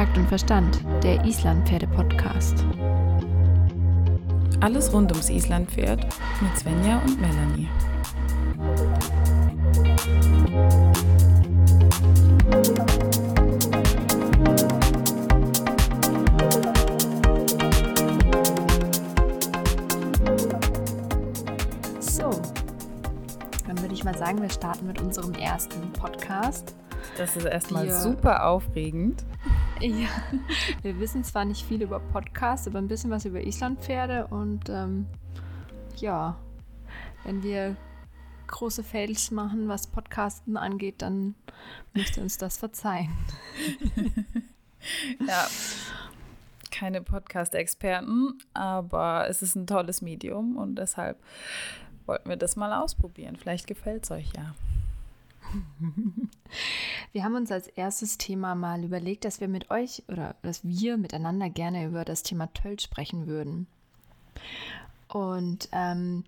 Takt und Verstand, der Islandpferde-Podcast. Alles rund ums Islandpferd mit Svenja und Melanie. So, dann würde ich mal sagen, wir starten mit unserem ersten Podcast. Das ist erstmal super aufregend. Ja, wir wissen zwar nicht viel über Podcasts, aber ein bisschen was über Islandpferde und ähm, ja, wenn wir große Fails machen, was Podcasten angeht, dann müsst ihr uns das verzeihen. Ja. Keine Podcast-Experten, aber es ist ein tolles Medium und deshalb wollten wir das mal ausprobieren. Vielleicht gefällt es euch ja. Wir haben uns als erstes Thema mal überlegt, dass wir mit euch oder dass wir miteinander gerne über das Thema Tölt sprechen würden. Und ähm,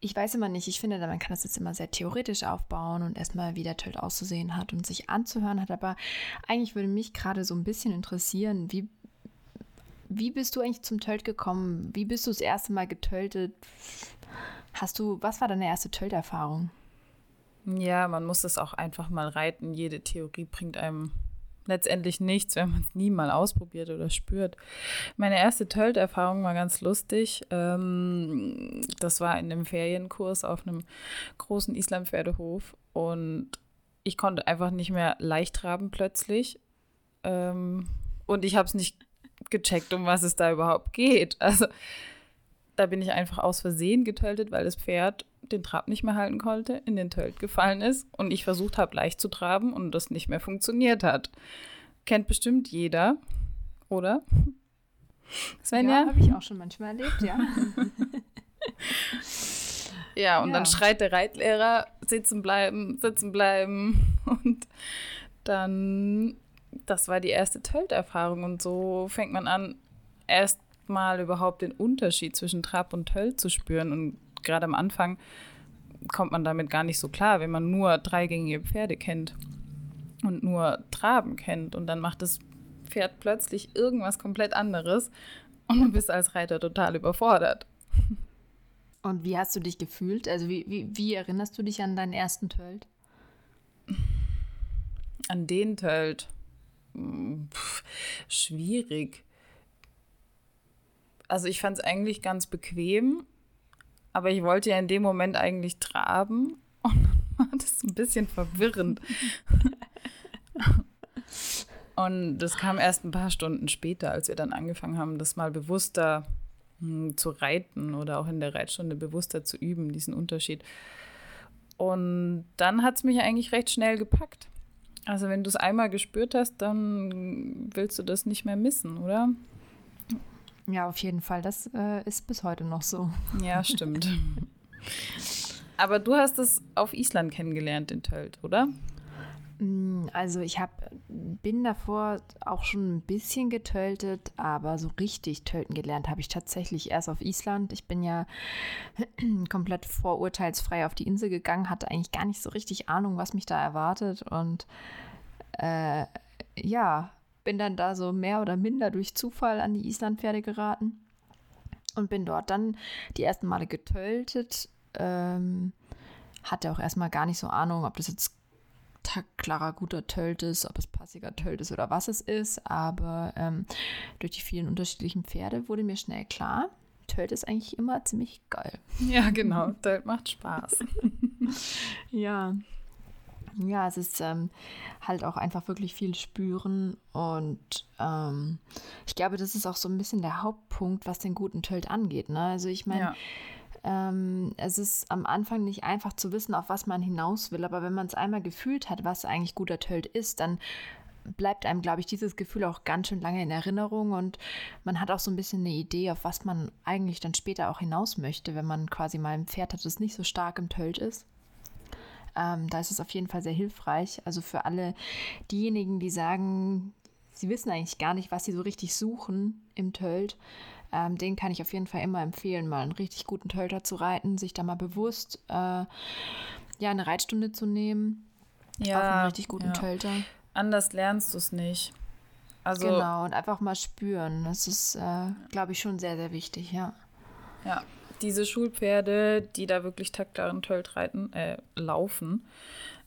ich weiß immer nicht, ich finde, man kann das jetzt immer sehr theoretisch aufbauen und erstmal, wie der Tölt auszusehen hat und sich anzuhören hat. Aber eigentlich würde mich gerade so ein bisschen interessieren, wie, wie bist du eigentlich zum Tölt gekommen? Wie bist du das erste Mal getöltet? Hast du, was war deine erste Tölterfahrung? Ja, man muss es auch einfach mal reiten. Jede Theorie bringt einem letztendlich nichts, wenn man es nie mal ausprobiert oder spürt. Meine erste Tölt-Erfahrung war ganz lustig. Ähm, das war in einem Ferienkurs auf einem großen Islandpferdehof und ich konnte einfach nicht mehr leicht traben plötzlich. Ähm, und ich habe es nicht gecheckt, um was es da überhaupt geht. Also da bin ich einfach aus Versehen getöltet, weil das Pferd den Trab nicht mehr halten konnte, in den Tölt gefallen ist und ich versucht habe, leicht zu traben und das nicht mehr funktioniert hat. Kennt bestimmt jeder, oder? Svenja? habe ich auch schon manchmal erlebt, ja. Ja, und Ja. dann schreit der Reitlehrer, sitzen bleiben, sitzen bleiben. Und dann, das war die erste Tölt-Erfahrung. Und so fängt man an, erst mal überhaupt den Unterschied zwischen Trab und Tölt zu spüren. Und gerade am Anfang kommt man damit gar nicht so klar, wenn man nur dreigängige Pferde kennt und nur Traben kennt. Und dann macht das Pferd plötzlich irgendwas komplett anderes. Und du bist als Reiter total überfordert. Und wie hast du dich gefühlt? Also wie, wie, wie erinnerst du dich an deinen ersten Tölt? An den Tölt. Hm, schwierig. Also ich fand es eigentlich ganz bequem, aber ich wollte ja in dem Moment eigentlich traben und dann war das ein bisschen verwirrend. und das kam erst ein paar Stunden später, als wir dann angefangen haben, das mal bewusster hm, zu reiten oder auch in der Reitstunde bewusster zu üben, diesen Unterschied. Und dann hat es mich eigentlich recht schnell gepackt. Also wenn du es einmal gespürt hast, dann willst du das nicht mehr missen, oder? Ja, auf jeden Fall. Das äh, ist bis heute noch so. Ja, stimmt. Aber du hast es auf Island kennengelernt, in Tölt, oder? Mm, Also ich hab, bin davor auch schon ein bisschen getöltet, aber so richtig tölten gelernt habe ich tatsächlich erst auf Island. Ich bin ja komplett vorurteilsfrei auf die Insel gegangen, hatte eigentlich gar nicht so richtig Ahnung, was mich da erwartet und äh, ja, bin dann da so mehr oder minder durch Zufall an die Islandpferde geraten und bin dort dann die ersten Male getöltet. Ähm, hatte auch erstmal gar nicht so Ahnung, ob das jetzt klarer guter Tölt ist, ob es passiger Tölt ist oder was es ist. Aber ähm, durch die vielen unterschiedlichen Pferde wurde mir schnell klar, Tölt ist eigentlich immer ziemlich geil. Ja, genau. Tölt macht Spaß. Ja. Ja, es ist ähm, halt auch einfach wirklich viel spüren und ähm, ich glaube, das ist auch so ein bisschen der Hauptpunkt, was den guten Tölt angeht. Ne? Also ich meine, Ja. ähm, es ist am Anfang nicht einfach zu wissen, auf was man hinaus will, aber wenn man es einmal gefühlt hat, was eigentlich guter Tölt ist, dann bleibt einem, glaube ich, dieses Gefühl auch ganz schön lange in Erinnerung und man hat auch so ein bisschen eine Idee, auf was man eigentlich dann später auch hinaus möchte, wenn man quasi mal ein Pferd hat, das nicht so stark im Tölt ist. Ähm, da ist es auf jeden Fall sehr hilfreich. Also für alle diejenigen, die sagen, sie wissen eigentlich gar nicht, was sie so richtig suchen im Tölt, ähm, den kann ich auf jeden Fall immer empfehlen, mal einen richtig guten Tölter zu reiten, sich da mal bewusst äh, ja, eine Reitstunde zu nehmen auf einen richtig guten ja. Tölter. Anders lernst du es nicht. Also, genau, und einfach mal spüren. Das ist, äh, glaube ich, schon sehr, sehr wichtig, ja. Ja, diese Schulpferde, die da wirklich taktklaren Tölt reiten, äh, laufen,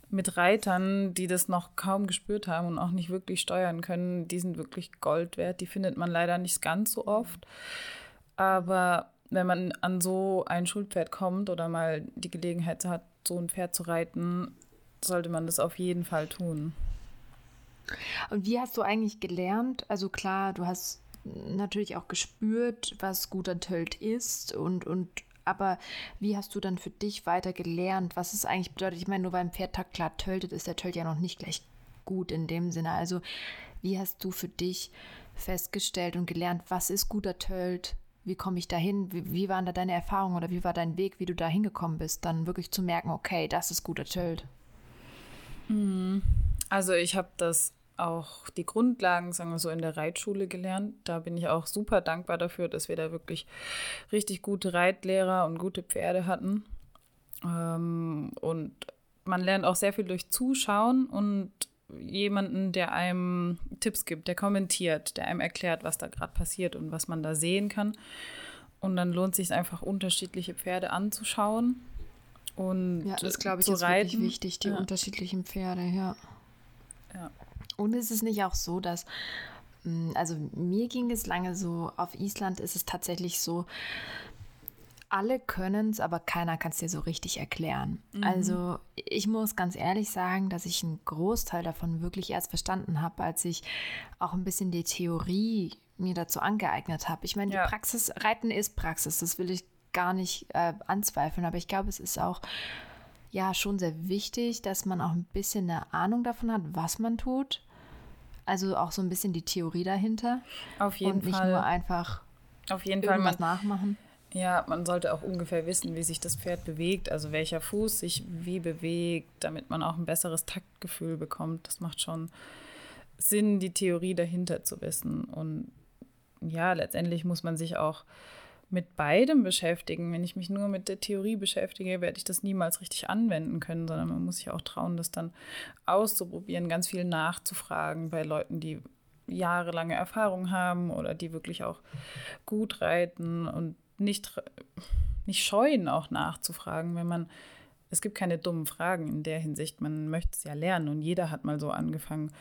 mit Reitern, die das noch kaum gespürt haben und auch nicht wirklich steuern können, die sind wirklich Gold wert. Die findet man leider nicht ganz so oft. Aber wenn man an so ein Schulpferd kommt oder mal die Gelegenheit hat, so ein Pferd zu reiten, sollte man das auf jeden Fall tun. Und wie hast du eigentlich gelernt? Also klar, du hast natürlich auch gespürt, was guter Tölt ist und, und aber wie hast du dann für dich weiter gelernt, was es eigentlich bedeutet? Ich meine, nur weil ein Pferd klar töltet, ist der Tölt ja noch nicht gleich gut in dem Sinne. Also, wie hast du für dich festgestellt und gelernt, was ist guter Tölt? Wie komme ich dahin? Wie, wie waren da deine Erfahrungen oder wie war dein Weg, wie du da hingekommen bist, dann wirklich zu merken, okay, das ist guter Tölt? Mhm. Also ich habe das auch die Grundlagen, sagen wir so, in der Reitschule gelernt. Da bin ich auch super dankbar dafür, dass wir da wirklich richtig gute Reitlehrer und gute Pferde hatten. Ähm, und man lernt auch sehr viel durch Zuschauen und jemanden, der einem Tipps gibt, der kommentiert, der einem erklärt, was da gerade passiert und was man da sehen kann. Und dann lohnt sich einfach unterschiedliche Pferde anzuschauen und ja, das glaube ich zu ist reiten. wirklich wichtig, die ja. unterschiedlichen Pferde, ja. Ja. Und ist es nicht auch so, dass, mm, also mir ging es lange so, auf Island ist es tatsächlich so, alle können es, aber keiner kann es dir so richtig erklären. Mhm. Also ich muss ganz ehrlich sagen, dass ich einen Großteil davon wirklich erst verstanden habe, als ich auch ein bisschen die Theorie mir dazu angeeignet habe. Ich meine, ja. die Praxis, Reiten ist Praxis, das will ich gar nicht äh, anzweifeln, aber ich glaube, es ist auch ja schon sehr wichtig, dass man auch ein bisschen eine Ahnung davon hat, was man tut. Also auch so ein bisschen die Theorie dahinter. Auf jeden und nicht Fall. nur einfach auf jeden Fall man, nachmachen. Ja, man sollte auch ungefähr wissen, wie sich das Pferd bewegt, also welcher Fuß sich wie bewegt, damit man auch ein besseres Taktgefühl bekommt. Das macht schon Sinn, die Theorie dahinter zu wissen. Und ja, letztendlich muss man sich auch mit beidem beschäftigen. Wenn ich mich nur mit der Theorie beschäftige, werde ich das niemals richtig anwenden können, sondern man muss sich auch trauen, das dann auszuprobieren, ganz viel nachzufragen bei Leuten, die jahrelange Erfahrung haben oder die wirklich auch gut reiten und nicht, nicht scheuen, auch nachzufragen, wenn man es gibt keine dummen Fragen in der Hinsicht. Man möchte es ja lernen und jeder hat mal so angefangen.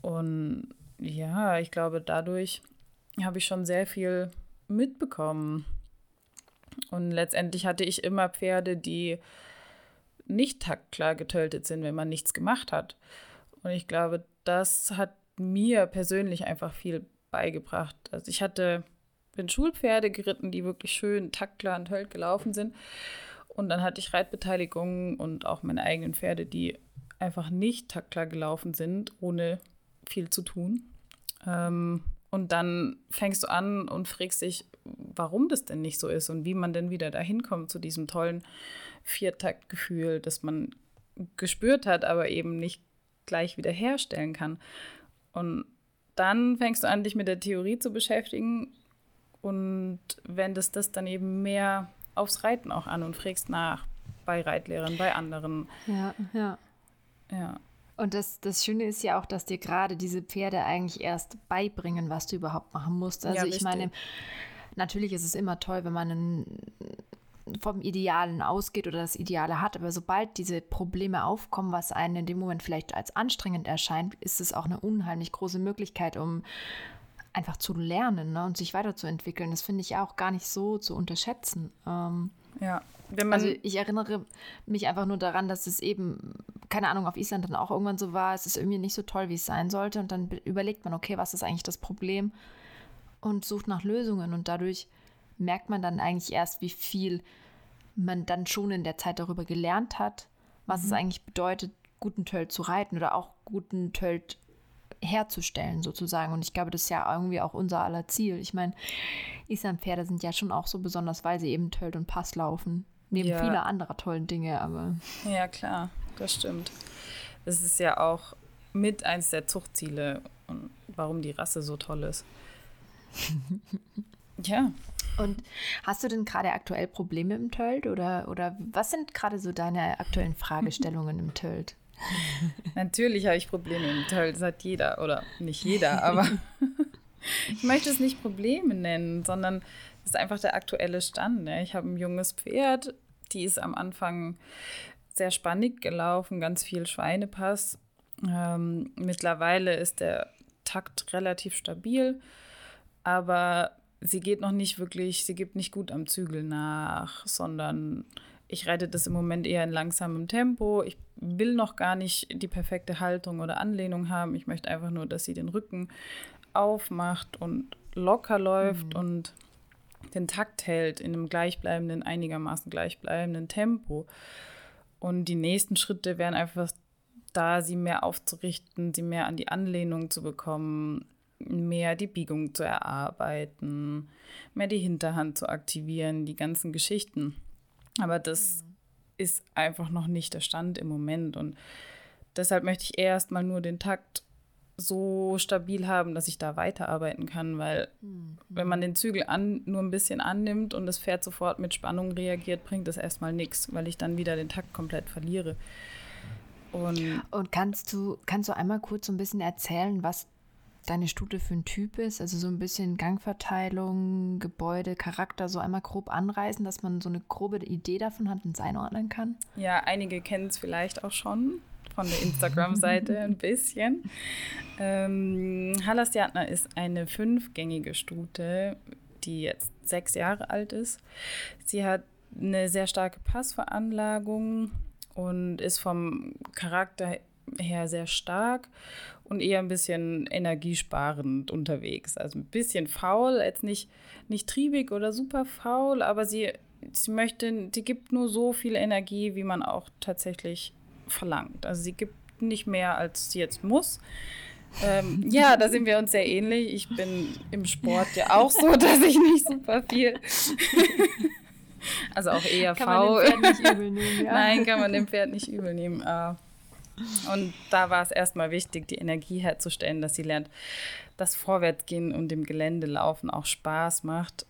Und ja, ich glaube, dadurch habe ich schon sehr viel mitbekommen. Und letztendlich hatte ich immer Pferde, die nicht taktklar getötet sind, wenn man nichts gemacht hat. Und ich glaube, das hat mir persönlich einfach viel beigebracht. Also ich hatte, bin Schulpferde geritten, die wirklich schön taktklar und tölt gelaufen sind. Und dann hatte ich Reitbeteiligungen und auch meine eigenen Pferde, die einfach nicht taktklar gelaufen sind, ohne viel zu tun. Ähm, und dann fängst du an und fragst dich, warum das denn nicht so ist und wie man denn wieder dahin kommt zu diesem tollen Viertaktgefühl, das man gespürt hat, aber eben nicht gleich wieder herstellen kann. Und dann fängst du an, dich mit der Theorie zu beschäftigen und wendest das dann eben mehr aufs Reiten auch an und fragst nach bei Reitlehrern, bei anderen. Ja, ja. Ja. Und das, das Schöne ist ja auch, dass dir gerade diese Pferde eigentlich erst beibringen, was du überhaupt machen musst. Also ja, ich meine, natürlich ist es immer toll, wenn man einen, vom Idealen ausgeht oder das Ideale hat, aber sobald diese Probleme aufkommen, was einen in dem Moment vielleicht als anstrengend erscheint, ist es auch eine unheimlich große Möglichkeit, um einfach zu lernen ne, und sich weiterzuentwickeln. Das finde ich auch gar nicht so zu unterschätzen. Ähm, ja. also ich erinnere mich einfach nur daran, dass es eben, keine Ahnung, auf Island dann auch irgendwann so war, es ist irgendwie nicht so toll, wie es sein sollte. Und dann überlegt man, okay, was ist eigentlich das Problem? Und sucht nach Lösungen. Und dadurch merkt man dann eigentlich erst, wie viel man dann schon in der Zeit darüber gelernt hat, was mhm. es eigentlich bedeutet, guten Tölt zu reiten oder auch guten Tölt herzustellen, sozusagen. Und ich glaube, das ist ja irgendwie auch unser aller Ziel. Ich meine, Islam-Pferde sind ja schon auch so besonders, weil sie eben Tölt und Pass laufen. Neben ja. vieler anderer tollen Dinge, aber. Ja, klar, das stimmt. Das ist ja auch mit eins der Zuchtziele und warum die Rasse so toll ist. ja. Und hast du denn gerade aktuell Probleme im Tölt oder, oder was sind gerade so deine aktuellen Fragestellungen im Tölt? Natürlich habe ich Probleme im Teil, das hat jeder oder nicht jeder, aber ich möchte es nicht Probleme nennen, sondern es ist einfach der aktuelle Stand. Ne? Ich habe ein junges Pferd, die ist am Anfang sehr spannig gelaufen, ganz viel Schweinepass. Ähm, mittlerweile ist der Takt relativ stabil, aber sie geht noch nicht wirklich, sie gibt nicht gut am Zügel nach, sondern ich reite das im Moment eher in langsamem Tempo. Ich will noch gar nicht die perfekte Haltung oder Anlehnung haben. Ich möchte einfach nur, dass sie den Rücken aufmacht und locker läuft mhm. und den Takt hält in einem gleichbleibenden, einigermaßen gleichbleibenden Tempo. Und die nächsten Schritte wären einfach da, sie mehr aufzurichten, sie mehr an die Anlehnung zu bekommen, mehr die Biegung zu erarbeiten, mehr die Hinterhand zu aktivieren, die ganzen Geschichten. Aber das mhm. ist einfach noch nicht der Stand im Moment. Und deshalb möchte ich erst mal nur den Takt so stabil haben, dass ich da weiterarbeiten kann, weil mhm. wenn man den Zügel an, nur ein bisschen annimmt und das Pferd sofort mit Spannung reagiert, bringt das erstmal nichts, weil ich dann wieder den Takt komplett verliere. Und, und kannst du kannst du einmal kurz so ein bisschen erzählen, was deine Stute für ein Typ ist? Also so ein bisschen Gangverteilung, Gebäude, Charakter, so einmal grob anreißen, dass man so eine grobe Idee davon hat und es einordnen kann? Ja, einige kennen es vielleicht auch schon von der Instagram-Seite ein bisschen. Ähm, Halastjatner ist eine fünfgängige Stute, die jetzt sechs Jahre alt ist. Sie hat eine sehr starke Passveranlagung und ist vom Charakter her sehr stark und eher ein bisschen energiesparend unterwegs. Also ein bisschen faul, jetzt nicht, nicht triebig oder super faul, aber sie, sie möchte, sie gibt nur so viel Energie, wie man auch tatsächlich verlangt. Also sie gibt nicht mehr, als sie jetzt muss. Ähm, ja, da sind wir uns sehr ähnlich. Ich bin im Sport ja auch so, dass ich nicht super viel. also auch eher kann faul. Man dem Pferd nicht übel nehmen, ja. Nein, kann man dem Pferd nicht übel nehmen. Uh, und da war es erstmal wichtig, die Energie herzustellen, dass sie lernt, dass Vorwärtsgehen und dem Gelände laufen auch Spaß macht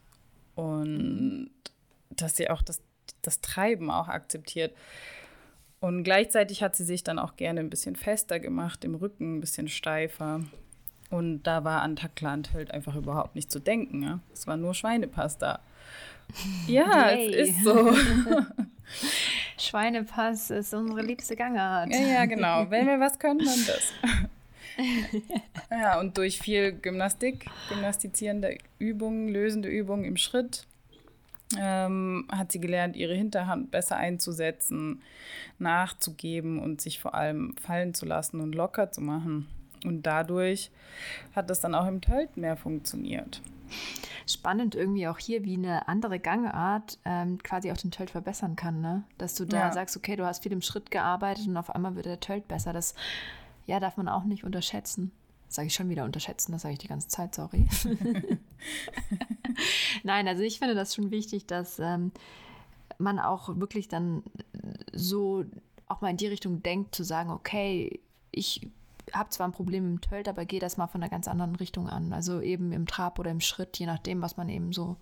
und dass sie auch das, das Treiben auch akzeptiert. Und gleichzeitig hat sie sich dann auch gerne ein bisschen fester gemacht, im Rücken ein bisschen steifer. Und da war an Taklantheld einfach überhaupt nicht zu denken. Ja? Es war nur Schweinepasta. Ja, Yay. es ist so. Schweinepass ist unsere liebste Gangart. Ja, ja, genau. Wenn wir was können, dann das. ja, und durch viel Gymnastik, gymnastizierende Übungen, lösende Übungen im Schritt, ähm, hat sie gelernt, ihre Hinterhand besser einzusetzen, nachzugeben und sich vor allem fallen zu lassen und locker zu machen. Und dadurch hat das dann auch im Tölt mehr funktioniert spannend irgendwie auch hier, wie eine andere Gangart ähm, quasi auch den Tölt verbessern kann, ne? Dass du da ja. sagst, okay, du hast viel im Schritt gearbeitet und auf einmal wird der Tölt besser. Das ja, darf man auch nicht unterschätzen. Sage ich schon wieder unterschätzen, das sage ich die ganze Zeit, sorry. Nein, also ich finde das schon wichtig, dass ähm, man auch wirklich dann so auch mal in die Richtung denkt, zu sagen, okay, ich habe zwar ein Problem im Tölt, aber gehe das mal von einer ganz anderen Richtung an. Also eben im Trab oder im Schritt, je nachdem, was man eben so.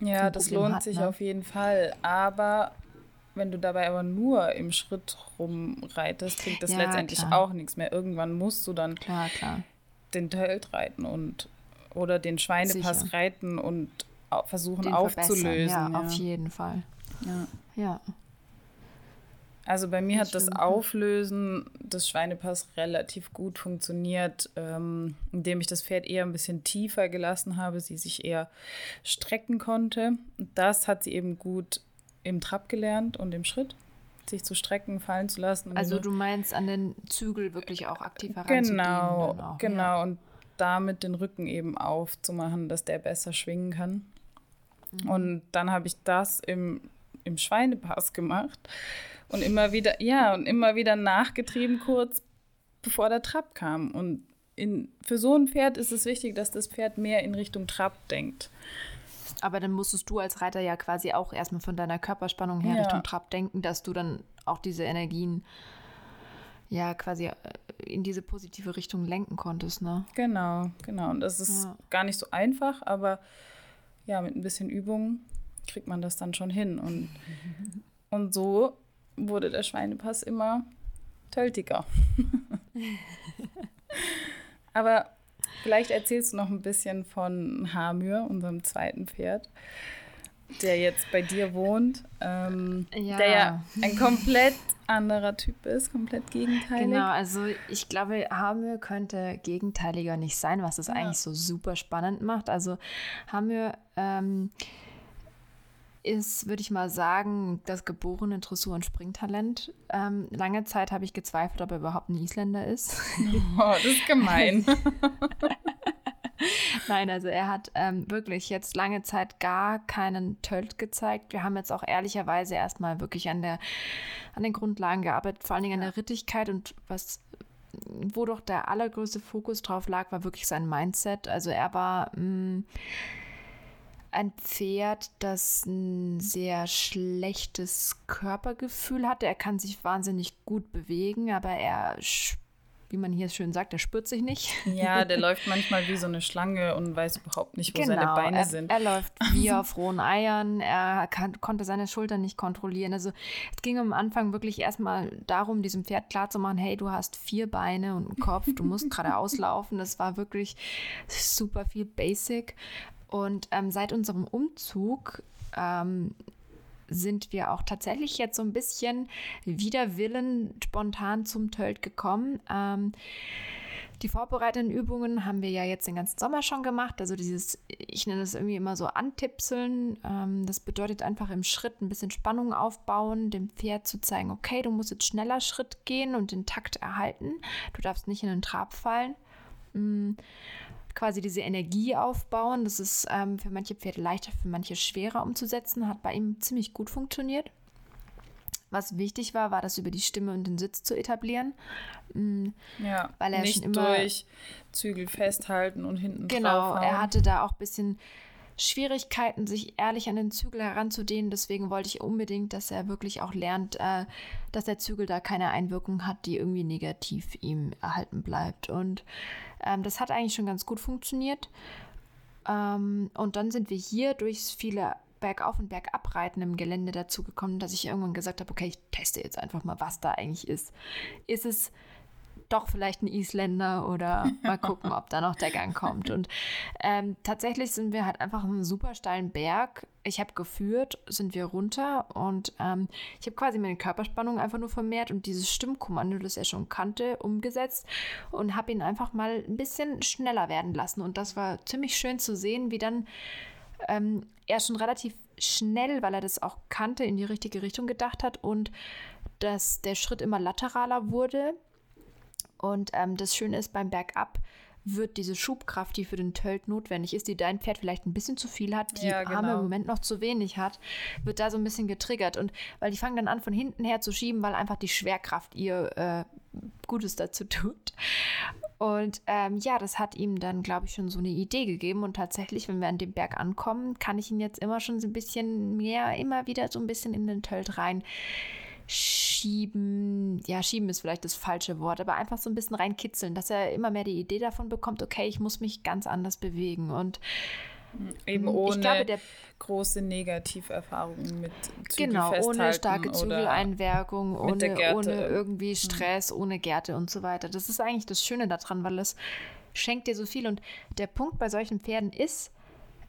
Ja, das lohnt hat, sich ne? auf jeden Fall. Aber wenn du dabei aber nur im Schritt rumreitest, bringt das ja, letztendlich klar. auch nichts mehr. Irgendwann musst du dann klar, klar. den Tölt reiten und oder den Schweinepass Sicher. reiten und versuchen den aufzulösen. Ja, ja, auf jeden Fall. Ja. ja. Also bei mir hat das Auflösen des Schweinepass relativ gut funktioniert, ähm, indem ich das Pferd eher ein bisschen tiefer gelassen habe, sie sich eher strecken konnte. Das hat sie eben gut im Trab gelernt und im Schritt, sich zu strecken, fallen zu lassen. Also du meinst an den Zügel wirklich auch aktiv heranzugehen? Genau, auch, genau. Ja. Und damit den Rücken eben aufzumachen, dass der besser schwingen kann. Mhm. Und dann habe ich das im, im Schweinepass gemacht und immer wieder, ja, und immer wieder nachgetrieben kurz, bevor der Trab kam. Und in, für so ein Pferd ist es wichtig, dass das Pferd mehr in Richtung Trab denkt. Aber dann musstest du als Reiter ja quasi auch erstmal von deiner Körperspannung her ja. Richtung Trab denken, dass du dann auch diese Energien ja quasi äh, in diese positive Richtung lenken konntest, ne? Genau, genau. Und das ist ja. gar nicht so einfach, aber ja, mit ein bisschen Übung kriegt man das dann schon hin. Und, und so wurde der Schweinepass immer töltiger. Aber vielleicht erzählst du noch ein bisschen von Hamür, unserem zweiten Pferd, der jetzt bei dir wohnt, ähm, ja. der ja ein komplett anderer Typ ist, komplett gegenteilig. Genau, also ich glaube, Hamür könnte gegenteiliger nicht sein, was das ja. eigentlich so super spannend macht. Also Hamür ähm, ist, würde ich mal sagen, das geborene Dressur- und Springtalent. Ähm, lange Zeit habe ich gezweifelt, ob er überhaupt ein Isländer ist. Oh, das ist gemein. Nein, also er hat ähm, wirklich jetzt lange Zeit gar keinen Tölt gezeigt. Wir haben jetzt auch ehrlicherweise erstmal wirklich an, der, an den Grundlagen gearbeitet, vor allen Dingen an der Rittigkeit und was wo doch der allergrößte Fokus drauf lag, war wirklich sein Mindset. Also er war mh, mm, ein Pferd, das ein sehr schlechtes Körpergefühl hatte. Er kann sich wahnsinnig gut bewegen, aber er wie man hier schön sagt, der spürt sich nicht. Ja, der läuft manchmal wie so eine Schlange und weiß überhaupt nicht, wo genau, seine Beine er, sind. Er läuft wie auf rohen Eiern, er kann, konnte seine Schultern nicht kontrollieren. Also es ging am Anfang wirklich erstmal darum, diesem Pferd klarzumachen, hey, du hast vier Beine und einen Kopf, du musst geradeaus laufen. Das war wirklich super viel Basic. Und ähm, seit unserem Umzug ähm, sind wir auch tatsächlich jetzt so ein bisschen wider Willen spontan zum Tölt gekommen. Ähm, die vorbereitenden Übungen haben wir ja jetzt den ganzen Sommer schon gemacht. Also dieses, ich nenne das irgendwie immer so Antipseln. Ähm, das bedeutet einfach im Schritt ein bisschen Spannung aufbauen, dem Pferd zu zeigen, okay, du musst jetzt schneller Schritt gehen und den Takt erhalten. Du darfst nicht in den Trab fallen. Mm quasi diese Energie aufbauen. Das ist ähm, für manche Pferde leichter, für manche schwerer umzusetzen. Hat bei ihm ziemlich gut funktioniert. Was wichtig war, war das über die Stimme und den Sitz zu etablieren. Mhm. Ja, weil er nicht schon immer durch Zügel festhalten und hinten Genau, er hatte da auch ein bisschen Schwierigkeiten, sich ehrlich an den Zügel heranzudehnen. Deswegen wollte ich unbedingt, dass er wirklich auch lernt, äh, dass der Zügel da keine Einwirkung hat, die irgendwie negativ ihm erhalten bleibt. Und ähm, das hat eigentlich schon ganz gut funktioniert. Ähm, und dann sind wir hier durch viele Bergauf- und Bergabreiten im Gelände dazu gekommen, dass ich irgendwann gesagt habe, okay, ich teste jetzt einfach mal, was da eigentlich ist. Ist es doch vielleicht ein Isländer oder mal gucken, ob da noch der Gang kommt. Und ähm, tatsächlich sind wir halt einfach einen super steilen Berg. Ich habe geführt, sind wir runter und ähm, ich habe quasi meine Körperspannung einfach nur vermehrt und dieses Stimmkommando, das er schon kannte, umgesetzt und habe ihn einfach mal ein bisschen schneller werden lassen. Und das war ziemlich schön zu sehen, wie dann ähm, er schon relativ schnell, weil er das auch kannte, in die richtige Richtung gedacht hat und dass der Schritt immer lateraler wurde und ähm, das Schöne ist, beim Bergab wird diese Schubkraft, die für den Tölt notwendig ist, die dein Pferd vielleicht ein bisschen zu viel hat, die ja, genau. Arme im Moment noch zu wenig hat, wird da so ein bisschen getriggert. Und weil die fangen dann an, von hinten her zu schieben, weil einfach die Schwerkraft ihr äh, Gutes dazu tut. Und ähm, ja, das hat ihm dann, glaube ich, schon so eine Idee gegeben. Und tatsächlich, wenn wir an dem Berg ankommen, kann ich ihn jetzt immer schon so ein bisschen mehr, immer wieder so ein bisschen in den Tölt rein schieben, ja, schieben ist vielleicht das falsche Wort, aber einfach so ein bisschen reinkitzeln, dass er immer mehr die Idee davon bekommt, okay, ich muss mich ganz anders bewegen und Eben ohne glaube, große Negativerfahrungen mit Zügel Genau, ohne starke Zügeleinwirkung, ohne, ohne irgendwie Stress, mhm. ohne Gärte und so weiter. Das ist eigentlich das Schöne daran, weil es schenkt dir so viel. Und der Punkt bei solchen Pferden ist,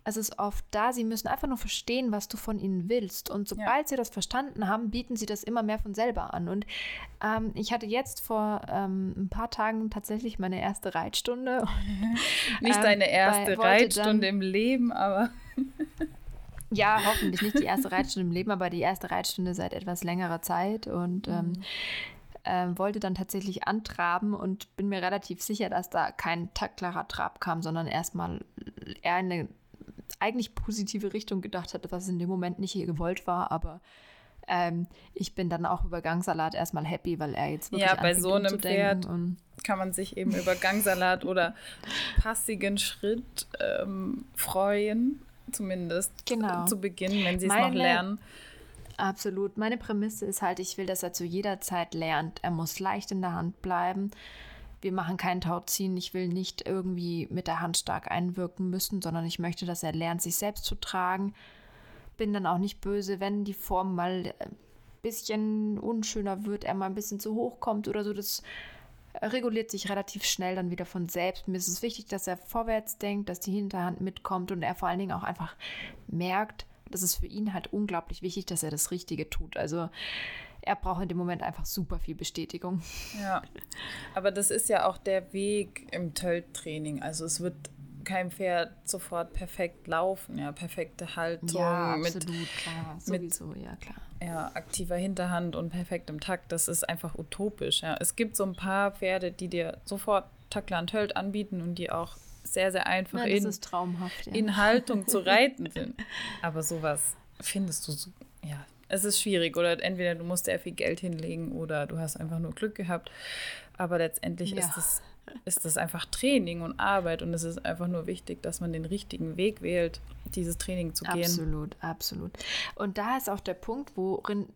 es ist oft da, sie müssen einfach nur verstehen, was du von ihnen willst. Und sobald ja. sie das verstanden haben, bieten sie das immer mehr von selber an. Und ähm, ich hatte jetzt vor ähm, ein paar Tagen tatsächlich meine erste Reitstunde. nicht ähm, deine erste Reitstunde dann, im Leben, aber. ja, hoffentlich nicht die erste Reitstunde im Leben, aber die erste Reitstunde seit etwas längerer Zeit. Und ähm. Ähm, wollte dann tatsächlich antraben und bin mir relativ sicher, dass da kein taktklarer Trab kam, sondern erstmal eher eine eigentlich positive Richtung gedacht hatte, was in dem Moment nicht hier gewollt war, aber ähm, ich bin dann auch über Gangsalat erstmal happy, weil er jetzt wirklich Ja, bei so einem Pferd kann man sich eben über Gangsalat oder passigen Schritt ähm, freuen, zumindest genau. zu Beginn, wenn sie es noch lernen. Absolut. Meine Prämisse ist halt, ich will, dass er zu jeder Zeit lernt. Er muss leicht in der Hand bleiben wir machen kein Tauziehen, ich will nicht irgendwie mit der Hand stark einwirken müssen, sondern ich möchte, dass er lernt, sich selbst zu tragen. Bin dann auch nicht böse, wenn die Form mal äh, bisschen unschöner wird, er mal ein bisschen zu hoch kommt oder so. Das reguliert sich relativ schnell dann wieder von selbst. Mir ist es wichtig, dass er vorwärts denkt, dass die Hinterhand mitkommt und er vor allen Dingen auch einfach merkt, das ist für ihn halt unglaublich wichtig, dass er das Richtige tut. Also er braucht in dem Moment einfach super viel Bestätigung. Ja, aber das ist ja auch der Weg im Tölt-Training. Also es wird kein Pferd sofort perfekt laufen, ja, perfekte Haltung. Ja, absolut, mit, klar, sowieso, mit, ja, klar. Ja, aktiver Hinterhand und perfektem Takt, das ist einfach utopisch, ja. Es gibt so ein paar Pferde, die dir sofort Tackler und Tölt anbieten und die auch sehr, sehr einfach ja, in, ja. in Haltung zu reiten sind. Aber sowas findest du, so, ja, es ist schwierig. Oder entweder du musst sehr viel Geld hinlegen oder du hast einfach nur Glück gehabt. Aber letztendlich ja. ist es ist das einfach Training und Arbeit und es ist einfach nur wichtig, dass man den richtigen Weg wählt, dieses Training zu gehen. Absolut, absolut. Und da ist auch der Punkt, worin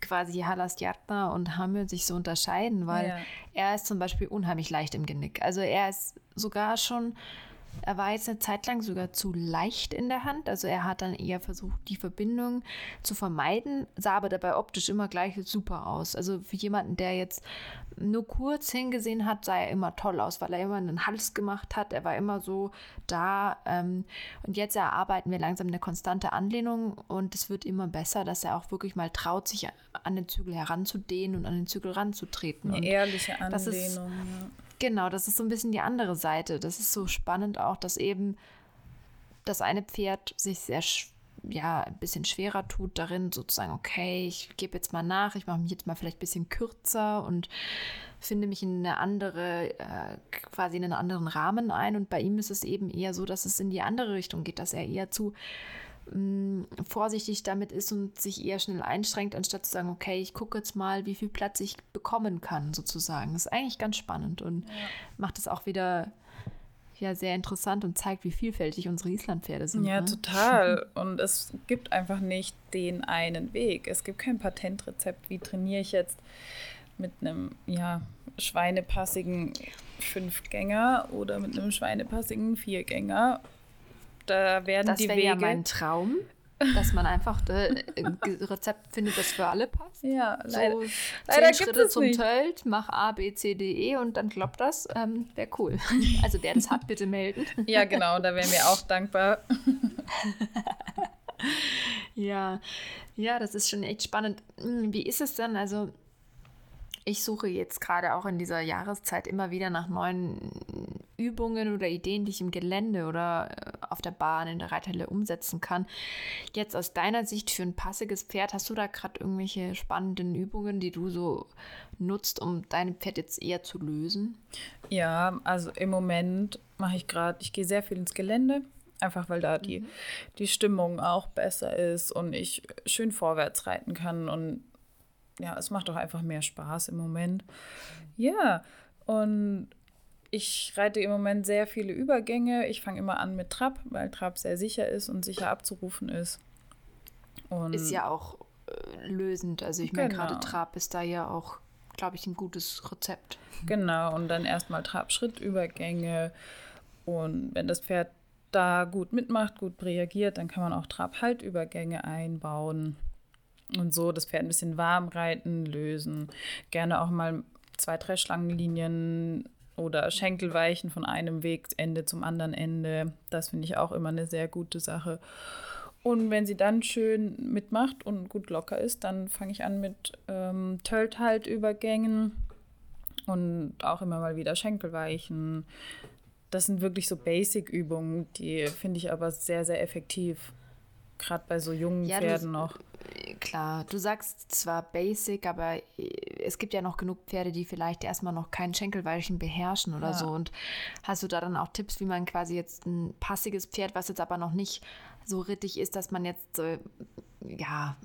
quasi Halas Jartner und Hamel sich so unterscheiden, weil ja. er ist zum Beispiel unheimlich leicht im Genick. Also er ist sogar schon er war jetzt eine Zeit lang sogar zu leicht in der Hand. Also er hat dann eher versucht, die Verbindung zu vermeiden, sah aber dabei optisch immer gleich super aus. Also für jemanden, der jetzt nur kurz hingesehen hat, sah er immer toll aus, weil er immer einen Hals gemacht hat. Er war immer so da. Ähm, und jetzt erarbeiten wir langsam eine konstante Anlehnung und es wird immer besser, dass er auch wirklich mal traut, sich an den Zügel heranzudehnen und an den Zügel ranzutreten. Eine ehrliche Anlehnung. Das ist, Genau, das ist so ein bisschen die andere Seite. Das ist so spannend auch, dass eben das eine Pferd sich sehr ja, ein bisschen schwerer tut darin, sozusagen, okay, ich gebe jetzt mal nach, ich mache mich jetzt mal vielleicht ein bisschen kürzer und finde mich in eine andere, äh, quasi in einen anderen Rahmen ein. Und bei ihm ist es eben eher so, dass es in die andere Richtung geht, dass er eher zu mh, vorsichtig damit ist und sich eher schnell einschränkt, anstatt zu sagen, okay, ich gucke jetzt mal, wie viel Platz ich bekommen kann, sozusagen. Das ist eigentlich ganz spannend und ja. macht es auch wieder ja sehr interessant und zeigt, wie vielfältig unsere Islandpferde sind. Ja, ne? total. Und es gibt einfach nicht den einen Weg. Es gibt kein Patentrezept, wie trainiere ich jetzt mit einem ja, schweinepassigen Fünfgänger oder mit einem schweinepassigen Viergänger da werden das die Wege. Ja mein Traum, dass man einfach ein Rezept findet, das für alle passt. Ja, leider, so leider Schritte zum nicht. Tölt, mach A, B, C, D, E und dann klappt das. Ähm, wäre cool. Also wer das hat, bitte melden. Ja, genau, da wären wir auch dankbar. ja, ja, das ist schon echt spannend. Hm, wie ist es denn? Also ich suche jetzt gerade auch in dieser Jahreszeit immer wieder nach neuen Übungen oder Ideen, die ich im Gelände oder äh, auf der Bahn in der Reithalle umsetzen kann. Jetzt aus deiner Sicht für ein passiges Pferd, hast du da gerade irgendwelche spannenden Übungen, die du so nutzt, um dein Pferd jetzt eher zu lösen? Ja, also im Moment mache ich gerade, ich gehe sehr viel ins Gelände. Einfach weil da die, mhm. die Stimmung auch besser ist und ich schön vorwärts reiten kann und ja, es macht auch einfach mehr Spaß im Moment. Ja, und ich reite im Moment sehr viele Übergänge. Ich fange immer an mit Trab, weil Trab sehr sicher ist und sicher abzurufen ist. Und ist ja auch äh, lösend. Also ich meine, gerade genau. Trab ist da ja auch, glaube ich, ein gutes Rezept. Genau, und dann erstmal Trab-Schritt-Übergänge. Und wenn das Pferd da gut mitmacht, gut reagiert, dann kann man auch Trab-Halt-Übergänge einbauen und so das Pferd ein bisschen warm reiten, lösen. Gerne auch mal zwei, drei Schlangenlinien oder Schenkelweichen von einem Wegende zum anderen Ende. Das finde ich auch immer eine sehr gute Sache. Und wenn sie dann schön mitmacht und gut locker ist, dann fange ich an mit ähm, Tölt-Halt-Übergängen und auch immer mal wieder Schenkelweichen. Das sind wirklich so Basic-Übungen, die finde ich aber sehr, sehr effektiv. Gerade bei so jungen ja, Pferden noch. Klar, du sagst zwar basic, aber es gibt ja noch genug Pferde, die vielleicht erstmal noch kein Schenkelweichen beherrschen oder ja. so. Und hast du da dann auch Tipps, wie man quasi jetzt ein passiges Pferd, was jetzt aber noch nicht so rittig ist, dass man jetzt, äh, ja,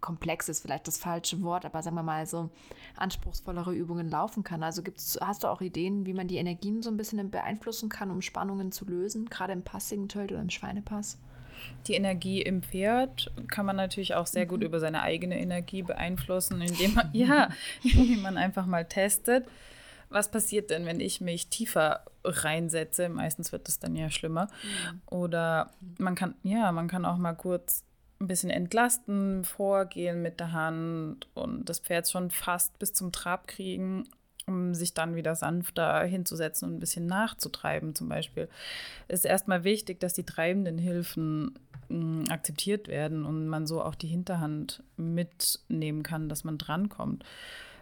komplex ist vielleicht das falsche Wort, aber sagen wir mal so anspruchsvollere Übungen laufen kann. Also gibt's, hast du auch Ideen, wie man die Energien so ein bisschen beeinflussen kann, um Spannungen zu lösen, gerade im passigen Tölt oder im Schweinepass? Die Energie im Pferd kann man natürlich auch sehr gut mhm. über seine eigene Energie beeinflussen, indem man, ja, indem man einfach mal testet. Was passiert denn, wenn ich mich tiefer reinsetze? Meistens wird es dann ja schlimmer. Mhm. Oder man kann, ja, man kann auch mal kurz ein bisschen entlasten, vorgehen mit der Hand und das Pferd schon fast bis zum Trab kriegen, um sich dann wieder sanfter hinzusetzen und ein bisschen nachzutreiben zum Beispiel. Es ist erstmal wichtig, dass die treibenden Hilfen mh, akzeptiert werden und man so auch die Hinterhand mitnehmen kann, dass man drankommt.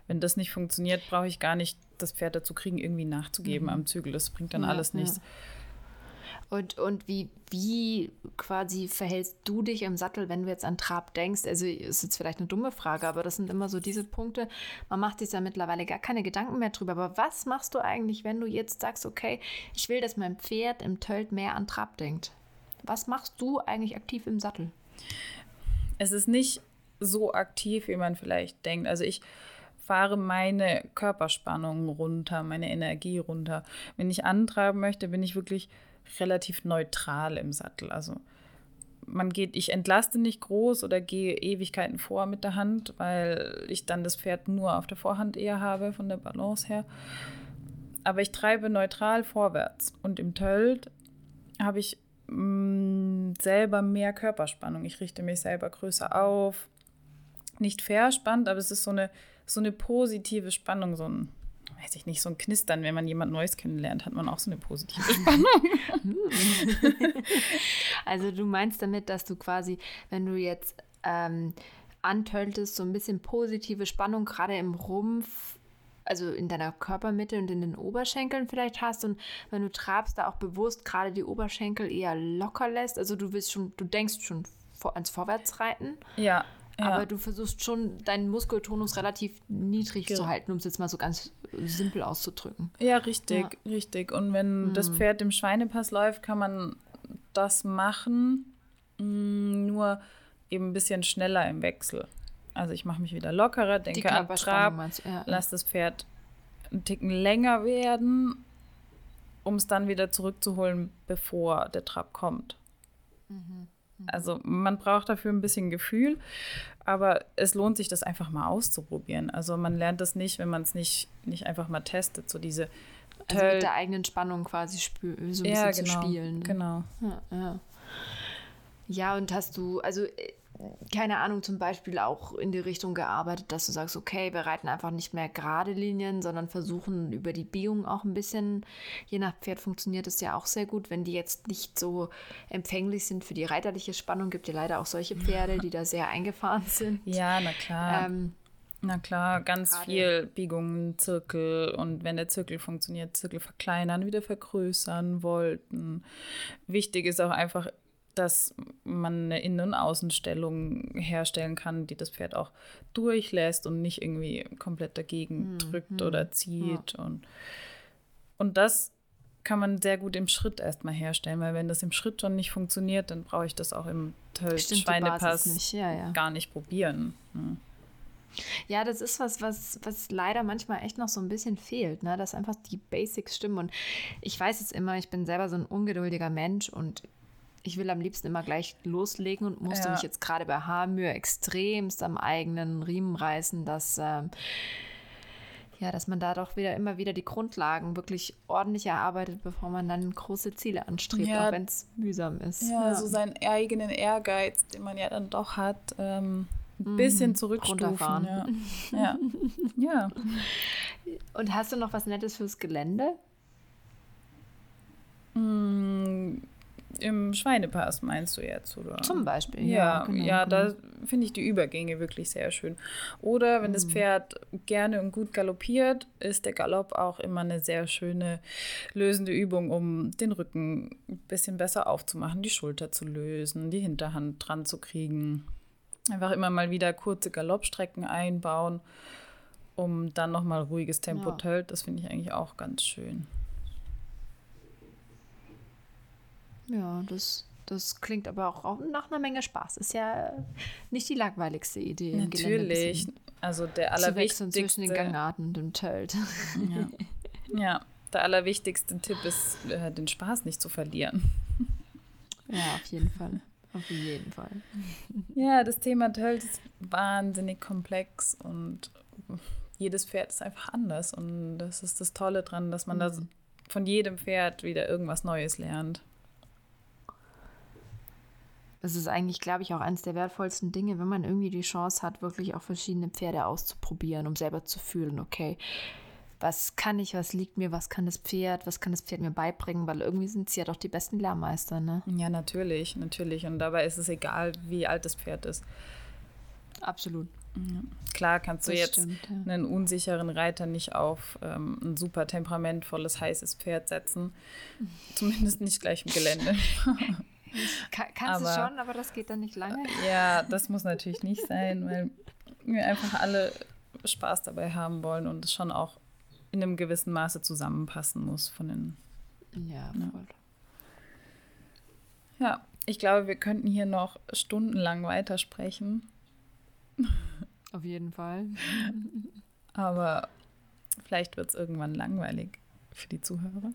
Wenn das nicht funktioniert, brauche ich gar nicht das Pferd dazu kriegen, irgendwie nachzugeben mhm. am Zügel. Das bringt dann ja, alles nichts. Ja. Und, und wie, wie quasi verhältst du dich im Sattel, wenn du jetzt an Trab denkst? Also ist jetzt vielleicht eine dumme Frage, aber das sind immer so diese Punkte. Man macht sich ja mittlerweile gar keine Gedanken mehr drüber. Aber was machst du eigentlich, wenn du jetzt sagst, okay, ich will, dass mein Pferd im Tölt mehr an Trab denkt? Was machst du eigentlich aktiv im Sattel? Es ist nicht so aktiv, wie man vielleicht denkt. Also ich fahre meine Körperspannung runter, meine Energie runter. Wenn ich antreiben möchte, bin ich wirklich relativ neutral im Sattel. Also man geht, ich entlaste nicht groß oder gehe Ewigkeiten vor mit der Hand, weil ich dann das Pferd nur auf der Vorhand eher habe, von der Balance her. Aber ich treibe neutral vorwärts. Und im Tölt habe ich mh, mm, selber mehr Körperspannung. Ich richte mich selber größer auf. Nicht verspannt, aber es ist so eine, so eine positive Spannung, so ein weiß ich nicht, so ein Knistern, wenn man jemand Neues kennenlernt, hat man auch so eine positive Spannung. also du meinst damit, dass du quasi, wenn du jetzt ähm, antöltest, so ein bisschen positive Spannung gerade im Rumpf, also in deiner Körpermitte und in den Oberschenkeln vielleicht hast und wenn du trabst, da auch bewusst gerade die Oberschenkel eher locker lässt. Also du willst schon, du denkst schon vor, ans Vorwärtsreiten. Ja, ja. Aber du versuchst schon, deinen Muskeltonus relativ niedrig Ge zu halten, um es jetzt mal so ganz simpel auszudrücken. Ja, richtig, ja. richtig. Und wenn mhm. das Pferd im Schweinepass läuft, kann man das machen, mm, nur eben ein bisschen schneller im Wechsel. Also ich mache mich wieder lockerer, denke an Trab, ja, lass das Pferd einen Ticken länger werden, um es dann wieder zurückzuholen, bevor der Trab kommt. Mhm. Also man braucht dafür ein bisschen Gefühl, aber es lohnt sich, das einfach mal auszuprobieren. Also man lernt das nicht, wenn man es nicht, nicht einfach mal testet. So diese also mit der eigenen Spannung quasi so ein ja, bisschen genau, zu spielen. Ne? Genau. Ja, ja. ja, und hast du, also äh, keine Ahnung, zum Beispiel auch in die Richtung gearbeitet, dass du sagst, okay, wir reiten einfach nicht mehr gerade Linien, sondern versuchen über die Biegung auch ein bisschen, je nach Pferd funktioniert es ja auch sehr gut, wenn die jetzt nicht so empfänglich sind für die reiterliche Spannung, gibt ja leider auch solche Pferde, die da sehr eingefahren sind. Ja, na klar. Ähm, na klar, ganz Gerade. viel Biegungen, Zirkel und wenn der Zirkel funktioniert, Zirkel verkleinern, wieder vergrößern wollten. Wichtig ist auch einfach dass man eine Innen- und Außenstellung herstellen kann, die das Pferd auch durchlässt und nicht irgendwie komplett dagegen mhm. drückt oder zieht. Ja. Und, und das kann man sehr gut im Schritt erstmal herstellen, weil wenn das im Schritt schon nicht funktioniert, dann brauche ich das auch im Schweinepass nicht. Ja, ja. gar nicht probieren. Ne? Ja, das ist was, was, was leider manchmal echt noch so ein bisschen fehlt, ne? dass einfach die Basics stimmen. Und ich weiß es immer, ich bin selber so ein ungeduldiger Mensch und ich will am liebsten immer gleich loslegen und musste ja. mich jetzt gerade bei Haarmühe extremst am eigenen Riemen reißen, dass, äh, ja, dass man da doch wieder immer wieder die Grundlagen wirklich ordentlich erarbeitet, bevor man dann große Ziele anstrebt, ja. auch wenn es mühsam ist. Ja, ja, so seinen eigenen Ehrgeiz, den man ja dann doch hat, ähm, ein mhm. bisschen zurückstufen. Ja. ja. ja. Und hast du noch was Nettes fürs Gelände? Mm, im Schweinepass meinst du jetzt, oder? Zum Beispiel, ja. Ja, genau, ja genau. da finde ich die Übergänge wirklich sehr schön. Oder wenn mhm. das Pferd gerne und gut galoppiert, ist der Galopp auch immer eine sehr schöne lösende Übung, um den Rücken ein bisschen besser aufzumachen, die Schulter zu lösen, die Hinterhand dran zu kriegen. Einfach immer mal wieder kurze Galoppstrecken einbauen, um dann nochmal ruhiges Tempo ja. tölt. Das finde ich eigentlich auch ganz schön. Ja, das, das klingt aber auch nach einer Menge Spaß. Ist ja nicht die langweiligste Idee. Natürlich. Also der allerwichtigste. zwischen den Gangarten und dem Tölt. Ja. ja, der allerwichtigste Tipp ist, äh, den Spaß nicht zu verlieren. Ja, auf jeden Fall. Auf jeden Fall. Ja, das Thema Tölt ist wahnsinnig komplex und jedes Pferd ist einfach anders. Und das ist das Tolle dran, dass man mhm. da von jedem Pferd wieder irgendwas Neues lernt. Das ist eigentlich, glaube ich, auch eines der wertvollsten Dinge, wenn man irgendwie die Chance hat, wirklich auch verschiedene Pferde auszuprobieren, um selber zu fühlen, okay, was kann ich, was liegt mir, was kann das Pferd, was kann das Pferd mir beibringen, weil irgendwie sind sie ja doch die besten Lehrmeister, ne? Ja, natürlich, natürlich. Und dabei ist es egal, wie alt das Pferd ist. Absolut. Ja. Klar kannst du das jetzt stimmt, ja. einen unsicheren Reiter nicht auf ähm, ein super temperamentvolles, heißes Pferd setzen. Zumindest nicht gleich im Gelände. Kann, kannst aber, du schon, aber das geht dann nicht lange. Ja, das muss natürlich nicht sein, weil wir einfach alle Spaß dabei haben wollen und es schon auch in einem gewissen Maße zusammenpassen muss von den. Ja, voll. Ja. ja, ich glaube, wir könnten hier noch stundenlang weitersprechen. Auf jeden Fall. Aber vielleicht wird es irgendwann langweilig für die Zuhörer.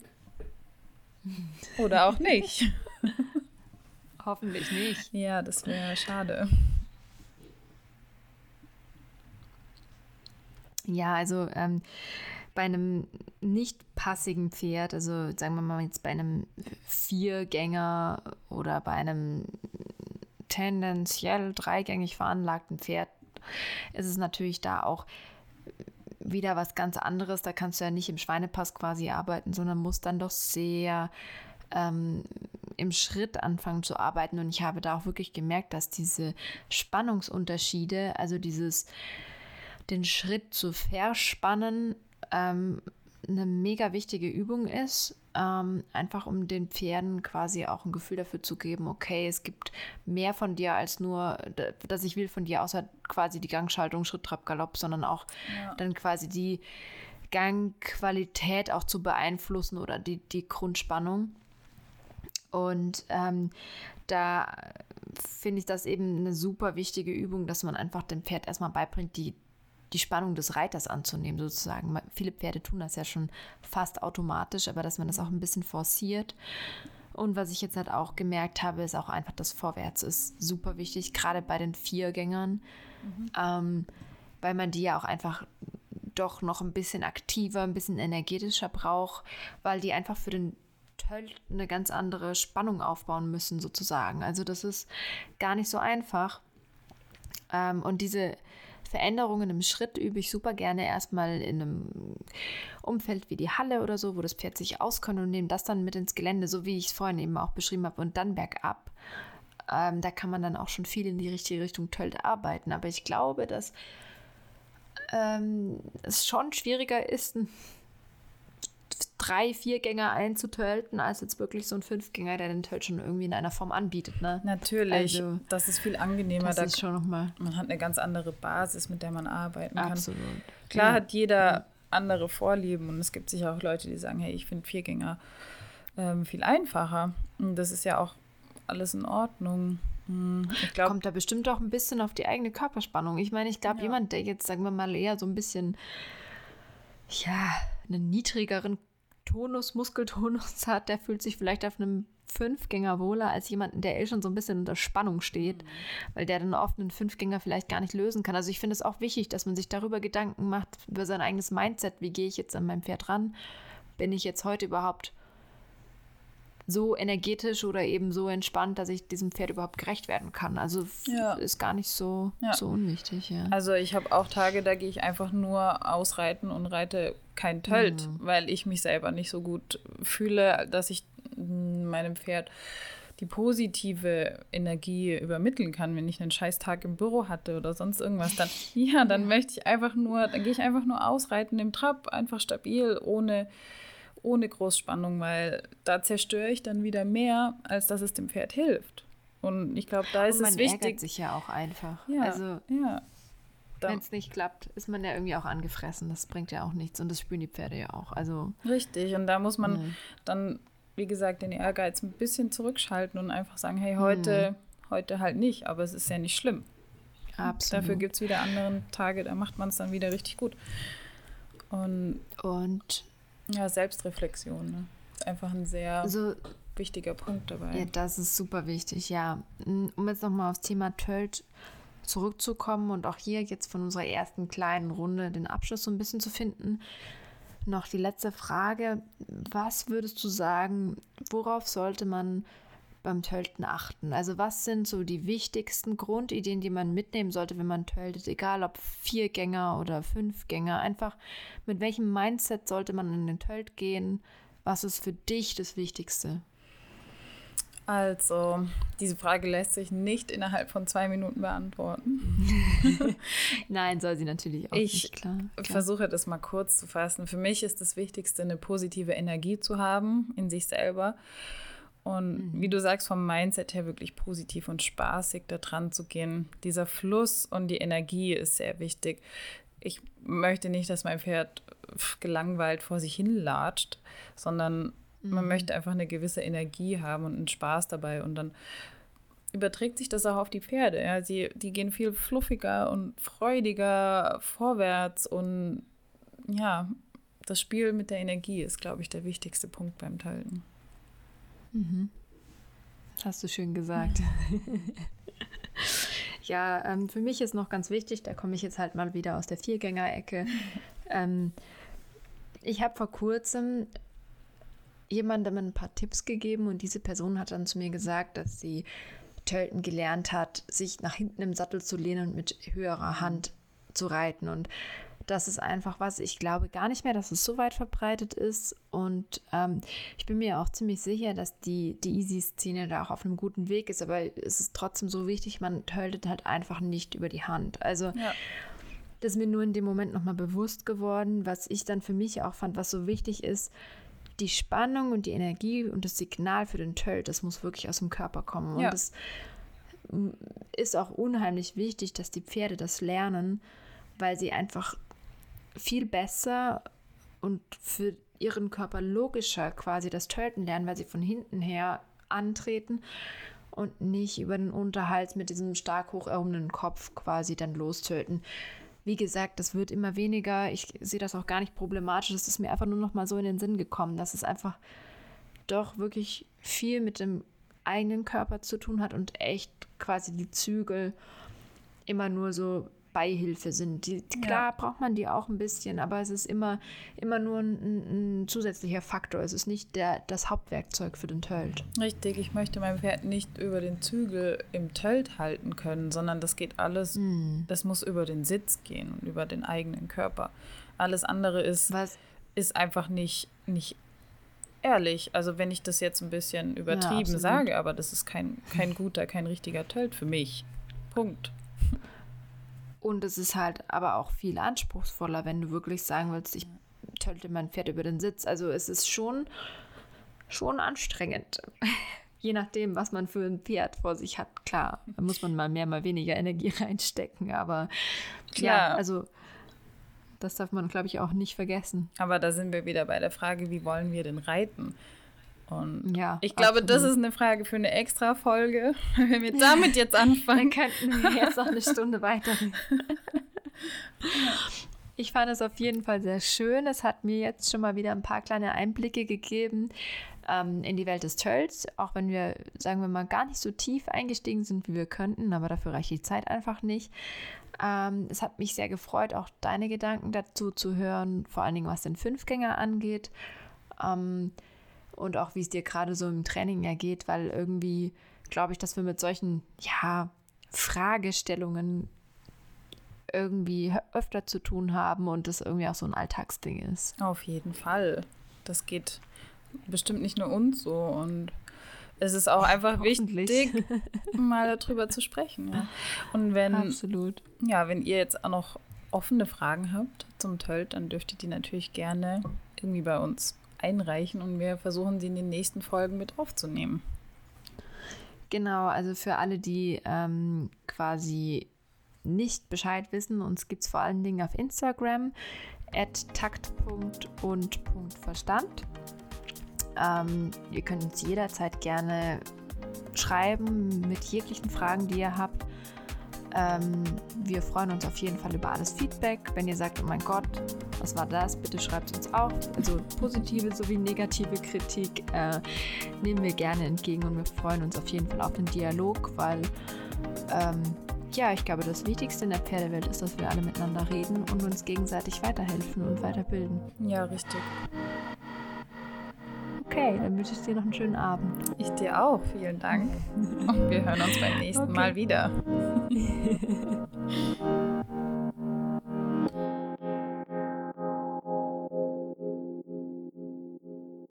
Oder auch nicht. Hoffentlich nicht. Ja, das wäre schade. Ja, also ähm, bei einem nicht passigen Pferd, also sagen wir mal jetzt bei einem Viergänger oder bei einem tendenziell dreigängig veranlagten Pferd, ist es natürlich da auch wieder was ganz anderes. Da kannst du ja nicht im Schweinepass quasi arbeiten, sondern musst dann doch sehr ähm, im Schritt anfangen zu arbeiten. Und ich habe da auch wirklich gemerkt, dass diese Spannungsunterschiede, also dieses den Schritt zu verspannen, ähm, eine mega wichtige Übung ist, ähm, einfach um den Pferden quasi auch ein Gefühl dafür zu geben, okay, es gibt mehr von dir als nur, dass ich will von dir, außer quasi die Gangschaltung, Schritt, Trab, Galopp, sondern auch ja. dann quasi die Gangqualität auch zu beeinflussen oder die, die Grundspannung. Und ähm, da finde ich das eben eine super wichtige Übung, dass man einfach dem Pferd erstmal beibringt, die, die Spannung des Reiters anzunehmen, sozusagen. Viele Pferde tun das ja schon fast automatisch, aber dass man das auch ein bisschen forciert. Und was ich jetzt halt auch gemerkt habe, ist auch einfach das Vorwärts ist super wichtig, gerade bei den Viergängern, mhm. ähm, weil man die ja auch einfach doch noch ein bisschen aktiver, ein bisschen energetischer braucht, weil die einfach für den Tölt eine ganz andere Spannung aufbauen müssen, sozusagen. Also das ist gar nicht so einfach. Ähm, und diese Veränderungen im Schritt übe ich super gerne erstmal in einem Umfeld wie die Halle oder so, wo das Pferd sich auskommt und nehme das dann mit ins Gelände, so wie ich es vorhin eben auch beschrieben habe, und dann bergab. Ähm, da kann man dann auch schon viel in die richtige Richtung Tölt arbeiten. Aber ich glaube, dass ähm, es schon schwieriger ist, drei Viergänger einzutölten, als jetzt wirklich so ein Fünfgänger, der den Tölt schon irgendwie in einer Form anbietet. Ne? Natürlich, also, das ist viel angenehmer. Das da ist schon noch mal. Man hat eine ganz andere Basis, mit der man arbeiten kann. Absolut. Klar ja. hat jeder andere Vorlieben und es gibt sicher auch Leute, die sagen, hey, ich finde Viergänger ähm, viel einfacher. Und das ist ja auch alles in Ordnung. Hm, glaub, Kommt da bestimmt auch ein bisschen auf die eigene Körperspannung. Ich meine, ich glaube, ja. jemand, der jetzt, sagen wir mal, eher so ein bisschen, ja, einen niedrigeren Tonus, Muskeltonus hat, der fühlt sich vielleicht auf einem Fünfgänger wohler als jemanden, der eh schon so ein bisschen unter Spannung steht, mhm. weil der dann oft einen Fünfgänger vielleicht gar nicht lösen kann. Also ich finde es auch wichtig, dass man sich darüber Gedanken macht, über sein eigenes Mindset, wie gehe ich jetzt an mein Pferd ran? Bin ich jetzt heute überhaupt so energetisch oder eben so entspannt, dass ich diesem Pferd überhaupt gerecht werden kann. Also ja. ist gar nicht so, ja. so unwichtig. Ja. Also ich habe auch Tage, da gehe ich einfach nur ausreiten und reite kein Tölt, mhm. weil ich mich selber nicht so gut fühle, dass ich meinem Pferd die positive Energie übermitteln kann, wenn ich einen scheiß Tag im Büro hatte oder sonst irgendwas, dann ja, dann möchte ich einfach nur, dann gehe ich einfach nur ausreiten im Trab, einfach stabil, ohne ohne Großspannung, weil da zerstöre ich dann wieder mehr, als dass es dem Pferd hilft. Und ich glaube, da ist es wichtig. Man ärgert sich ja auch einfach. Ja, also, ja. Wenn es nicht klappt, ist man ja irgendwie auch angefressen. Das bringt ja auch nichts. Und das spüren die Pferde ja auch. Also, Richtig. Und da muss man ja. dann, wie gesagt, den Ehrgeiz ein bisschen zurückschalten und einfach sagen, hey, heute, mhm. heute halt nicht. Aber es ist ja nicht schlimm. Absolut. Dafür gibt es wieder andere Tage, da macht man es dann wieder richtig gut. Und, und ja, Selbstreflexion. Ne? Ist einfach ein sehr also, wichtiger Punkt dabei. Ja, das ist super wichtig, ja. Um jetzt nochmal aufs Thema Tölt zurückzukommen und auch hier jetzt von unserer ersten kleinen Runde den Abschluss so ein bisschen zu finden. Noch die letzte Frage. Was würdest du sagen, worauf sollte man beim Tölten achten? Also was sind so die wichtigsten Grundideen, die man mitnehmen sollte, wenn man töltet? Egal ob Viergänger oder Fünfgänger. Einfach mit welchem Mindset sollte man in den Tölt gehen? Was ist für dich das Wichtigste? Also, diese Frage lässt sich nicht innerhalb von zwei Minuten beantworten. Nein, soll sie natürlich auch ich nicht, klar, klar. versuche das mal kurz zu fassen. Für mich ist das Wichtigste, eine positive Energie zu haben in sich selber. Und mhm. wie du sagst, vom Mindset her wirklich positiv und spaßig da dran zu gehen. Dieser Fluss und die Energie ist sehr wichtig. Ich möchte nicht, dass mein Pferd gelangweilt vor sich hin latscht, sondern man mhm. möchte einfach eine gewisse Energie haben und einen Spaß dabei und dann überträgt sich das auch auf die Pferde. Ja. Sie, die gehen viel fluffiger und freudiger vorwärts und ja, das Spiel mit der Energie ist, glaube ich, der wichtigste Punkt beim Talten. Mhm. Das hast du schön gesagt. ja, ähm, für mich ist noch ganz wichtig, da komme ich jetzt halt mal wieder aus der Viergänger-Ecke. ähm, ich habe vor kurzem jemandem ein paar Tipps gegeben und diese Person hat dann zu mir gesagt, dass sie Tölten gelernt hat, sich nach hinten im Sattel zu lehnen und mit höherer Hand zu reiten. Und das ist einfach was, ich glaube gar nicht mehr, dass es so weit verbreitet ist. Und ähm, ich bin mir auch ziemlich sicher, dass die, die Easy-Szene da auch auf einem guten Weg ist. Aber es ist trotzdem so wichtig, man töltet halt einfach nicht über die Hand. Also ja. das ist mir nur in dem Moment nochmal bewusst geworden, was ich dann für mich auch fand, was so wichtig ist, die Spannung und die Energie und das Signal für den Tölt, das muss wirklich aus dem Körper kommen. Und es ist auch unheimlich wichtig, dass die Pferde das lernen, weil sie einfach viel besser und für ihren Körper logischer quasi das Tölten lernen, weil sie von hinten her antreten und nicht über den Unterhals mit diesem stark hoch erhobenen Kopf quasi dann lostöten wie gesagt, das wird immer weniger. Ich sehe das auch gar nicht problematisch. Es ist mir einfach nur noch mal so in den Sinn gekommen, dass es einfach doch wirklich viel mit dem eigenen Körper zu tun hat und echt quasi die Zügel immer nur so Beihilfe sind. Die, klar ja. braucht man die auch ein bisschen, aber es ist immer, immer nur ein, ein, zusätzlicher Faktor. Es ist nicht der, das Hauptwerkzeug für den Tölt. Richtig, ich möchte mein Pferd nicht über den Zügel im Tölt halten können, sondern das geht alles, mm. das muss über den Sitz gehen und über den eigenen Körper. Alles andere ist, Was? ist einfach nicht, nicht ehrlich. Also wenn ich das jetzt ein bisschen übertrieben ja, sage, aber das ist kein, kein guter, kein richtiger Tölt für mich. Punkt. Und es ist halt aber auch viel anspruchsvoller, wenn du wirklich sagen willst, ich tölte mein Pferd über den Sitz. Also es ist schon, schon anstrengend. Je nachdem, was man für ein Pferd vor sich hat. Klar, da muss man mal mehr, mal weniger Energie reinstecken. Aber Klar. ja, also das darf man, glaube ich, auch nicht vergessen. Aber da sind wir wieder bei der Frage, wie wollen wir denn reiten? Und ja, ich glaube, absolut. das ist eine Frage für eine extra Folge. Wenn wir damit jetzt anfangen, könnten wir jetzt noch eine Stunde weiter. Ich fand es auf jeden Fall sehr schön. Es hat mir jetzt schon mal wieder ein paar kleine Einblicke gegeben ähm, in die Welt des Tölls, auch wenn wir, sagen wir mal, gar nicht so tief eingestiegen sind, wie wir könnten, aber dafür reicht die Zeit einfach nicht. Ähm, es hat mich sehr gefreut, auch deine Gedanken dazu zu hören, vor allen Dingen was den Fünfgänger angeht. Ähm, und auch wie es dir gerade so im Training ergeht, weil irgendwie glaube ich, dass wir mit solchen, ja, Fragestellungen irgendwie öfter zu tun haben und das irgendwie auch so ein Alltagsding ist. Auf jeden Fall. Das geht bestimmt nicht nur uns so und es ist auch einfach wichtig, mal darüber zu sprechen. Ja. Und wenn, Absolut. Ja, wenn ihr jetzt auch noch offene Fragen habt zum Tölt, dann dürft ihr die natürlich gerne irgendwie bei uns einreichen und wir versuchen sie in den nächsten Folgen mit aufzunehmen. Genau, also für alle, die ähm, quasi nicht Bescheid wissen, uns gibt es vor allen Dingen auf Instagram at takt.und.verstand. Ähm, ihr könnt uns jederzeit gerne schreiben mit jeglichen Fragen, die ihr habt. Ähm, wir freuen uns auf jeden Fall über alles Feedback. Wenn ihr sagt, oh mein Gott, was war das? Bitte schreibt es uns auf. Also positive sowie negative Kritik äh, nehmen wir gerne entgegen und wir freuen uns auf jeden Fall auf den Dialog, weil ähm, ja, ich glaube, das Wichtigste in der Pferdewelt ist, dass wir alle miteinander reden und uns gegenseitig weiterhelfen und weiterbilden. Ja, richtig. Okay. Okay, dann wünsche ich dir noch einen schönen Abend. Ich dir auch. Vielen Dank. Und wir hören uns beim nächsten okay. Mal wieder. ハハハハ。